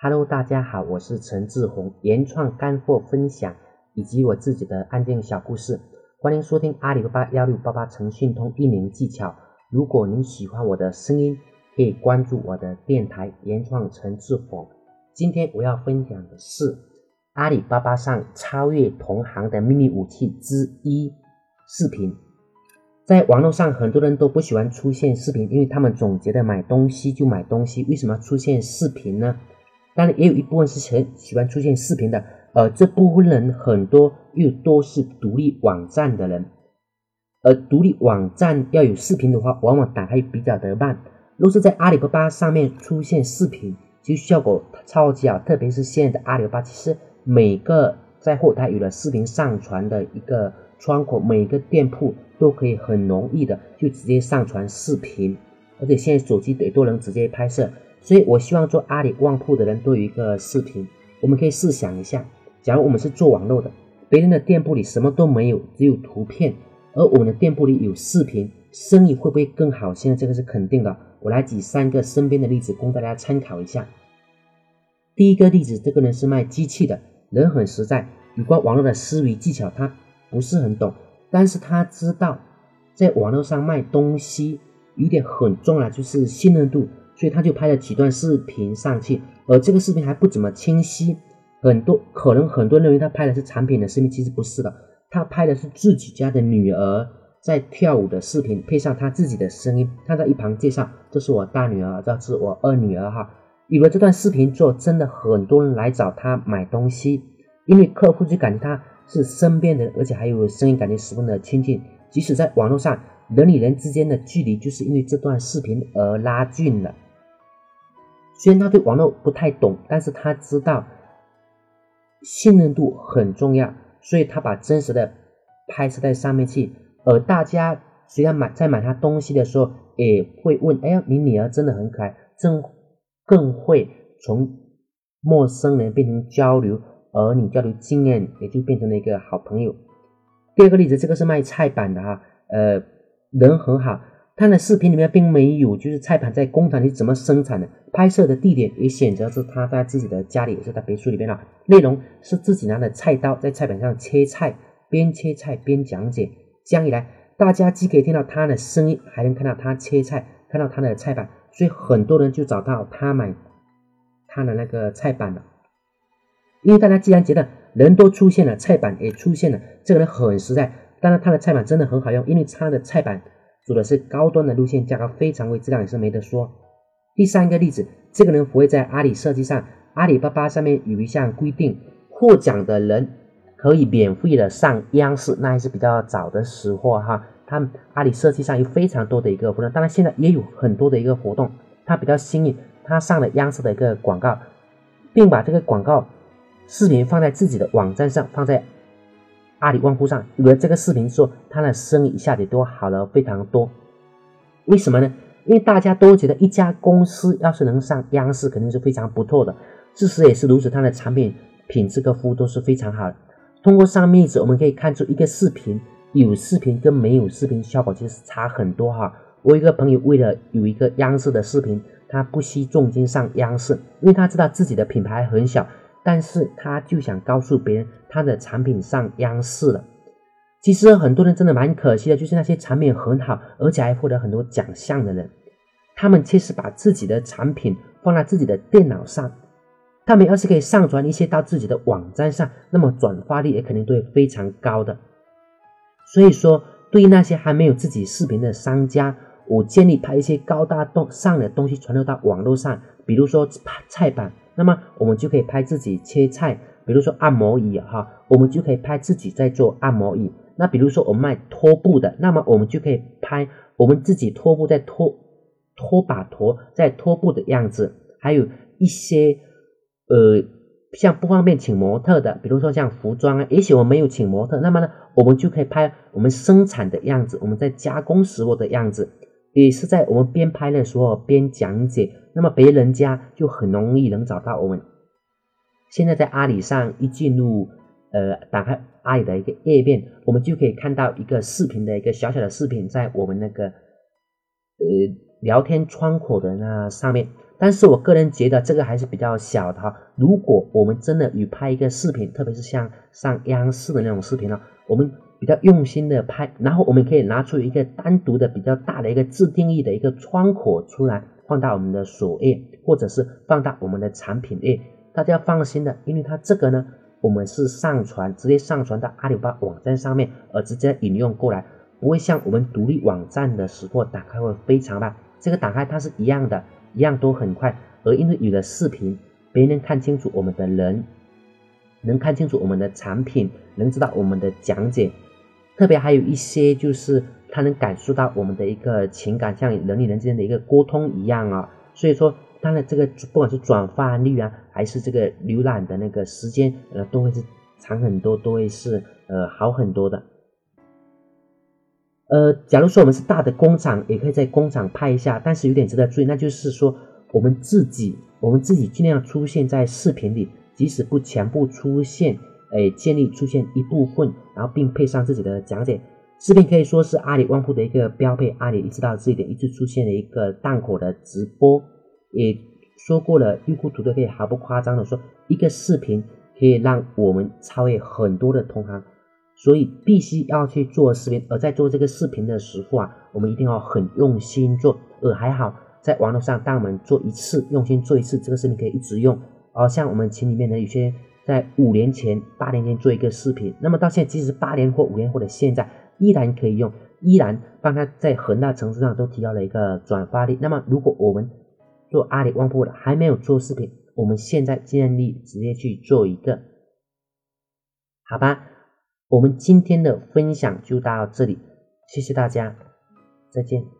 Hello，大家好，我是陈志宏，原创干货分享以及我自己的案件小故事，欢迎收听阿里巴巴幺六八八诚信通运营技巧。如果您喜欢我的声音，可以关注我的电台原创陈志宏。今天我要分享的是阿里巴巴上超越同行的秘密武器之一——视频。在网络上，很多人都不喜欢出现视频，因为他们总觉得买东西就买东西，为什么出现视频呢？当然，也有一部分是很喜欢出现视频的，而这部分人很多又都是独立网站的人，而独立网站要有视频的话，往往打开比较的慢。若是在阿里巴巴上面出现视频，其实效果超级好，特别是现在的阿里巴巴，其实每个在后台有了视频上传的一个窗口，每个店铺都可以很容易的就直接上传视频，而且现在手机也都能直接拍摄。所以，我希望做阿里旺铺的人都有一个视频。我们可以试想一下，假如我们是做网络的，别人的店铺里什么都没有，只有图片，而我们的店铺里有视频，生意会不会更好？现在这个是肯定的。我来举三个身边的例子供大家参考一下。第一个例子，这个人是卖机器的，人很实在，有关网络的思维技巧他不是很懂，但是他知道在网络上卖东西有点很重要，就是信任度。所以他就拍了几段视频上去，而这个视频还不怎么清晰，很多可能很多人认为他拍的是产品的视频，其实不是的，他拍的是自己家的女儿在跳舞的视频，配上他自己的声音，他在一旁介绍：“这是我大女儿，这是我二女儿。”哈，有了这段视频之后，真的很多人来找他买东西，因为客户就感觉他是身边的，而且还有声音，感觉十分的亲近，即使在网络上人与人之间的距离，就是因为这段视频而拉近了。虽然他对网络不太懂，但是他知道信任度很重要，所以他把真实的拍摄在上面去。而大家虽然买在买他东西的时候，也会问：“哎呀，你女儿真的很可爱。”更更会从陌生人变成交流，而你交流经验也就变成了一个好朋友。第二个例子，这个是卖菜板的哈，呃，人很好。他的视频里面并没有，就是菜盘在工厂里怎么生产的，拍摄的地点也选择是他在自己的家里，也是在别墅里面了。内容是自己拿的菜刀在菜板上切菜，边切菜边讲解。这样一来，大家既可以听到他的声音，还能看到他切菜，看到他的菜板，所以很多人就找到他买他的那个菜板了。因为大家既然觉得人都出现了，菜板也出现了，这个人很实在。当然，他的菜板真的很好用，因为他的菜板。走的是高端的路线，价格非常贵，质量也是没得说。第三个例子，这个人不会在阿里设计上，阿里巴巴上面有一项规定，获奖的人可以免费的上央视，那还是比较早的时候哈。他们阿里设计上有非常多的一个活动，当然现在也有很多的一个活动。他比较幸运，他上了央视的一个广告，并把这个广告视频放在自己的网站上，放在。阿里旺铺上有了这个视频之后，他的生意一下子都好了非常多。为什么呢？因为大家都觉得一家公司要是能上央视，肯定是非常不错的。事实也是如此，它的产品品质和服务都是非常好的。通过上面例子，我们可以看出一个视频有视频跟没有视频效果其实差很多哈。我一个朋友为了有一个央视的视频，他不惜重金上央视，因为他知道自己的品牌很小。但是他就想告诉别人他的产品上央视了。其实很多人真的蛮可惜的，就是那些产品很好，而且还获得很多奖项的人，他们确实把自己的产品放在自己的电脑上，他们要是可以上传一些到自己的网站上，那么转发率也肯定都会非常高的。所以说，对于那些还没有自己视频的商家，我建议拍一些高大上的东西传流到网络上，比如说菜板。那么我们就可以拍自己切菜，比如说按摩椅哈，我们就可以拍自己在做按摩椅。那比如说我们卖拖布的，那么我们就可以拍我们自己拖布在拖拖把拖在拖布的样子。还有一些呃像不方便请模特的，比如说像服装啊，也许我没有请模特，那么呢我们就可以拍我们生产的样子，我们在加工时候的样子。也是在我们边拍的时候边讲解，那么别人家就很容易能找到我们。现在在阿里上一进入，呃，打开阿里的一个页面，我们就可以看到一个视频的一个小小的视频，在我们那个呃聊天窗口的那上面。但是我个人觉得这个还是比较小的哈。如果我们真的与拍一个视频，特别是像上央视的那种视频呢，我们比较用心的拍，然后我们可以拿出一个单独的比较大的一个自定义的一个窗口出来，放到我们的首页，或者是放到我们的产品页。大家放心的，因为它这个呢，我们是上传直接上传到阿里巴巴网站上面，而直接引用过来，不会像我们独立网站的时候打开会非常慢。这个打开它是一样的。一样都很快，而因为有了视频，别人看清楚我们的人，能看清楚我们的产品，能知道我们的讲解，特别还有一些就是他能感受到我们的一个情感，像人与人之间的一个沟通一样啊。所以说，当然这个不管是转发率啊，还是这个浏览的那个时间，呃，都会是长很多，都会是呃好很多的。呃，假如说我们是大的工厂，也可以在工厂拍一下，但是有点值得注意，那就是说我们自己，我们自己尽量出现在视频里，即使不全部出现，哎，建立出现一部分，然后并配上自己的讲解。视频可以说是阿里旺铺的一个标配，阿里意识到这一点，一直出现了一个档口的直播，也说过了，预库图都可以毫不夸张的说，一个视频可以让我们超越很多的同行。所以必须要去做视频，而在做这个视频的时候啊，我们一定要很用心做。而还好，在网络上，当我们做一次，用心做一次，这个视频可以一直用。而像我们群里面的有些在五年前、八年前做一个视频，那么到现在，即使八年或五年或者现在，依然可以用，依然帮他在很大程度上都提高了一个转发率。那么，如果我们做阿里旺铺的还没有做视频，我们现在建议直接去做一个，好吧？我们今天的分享就到这里，谢谢大家，再见。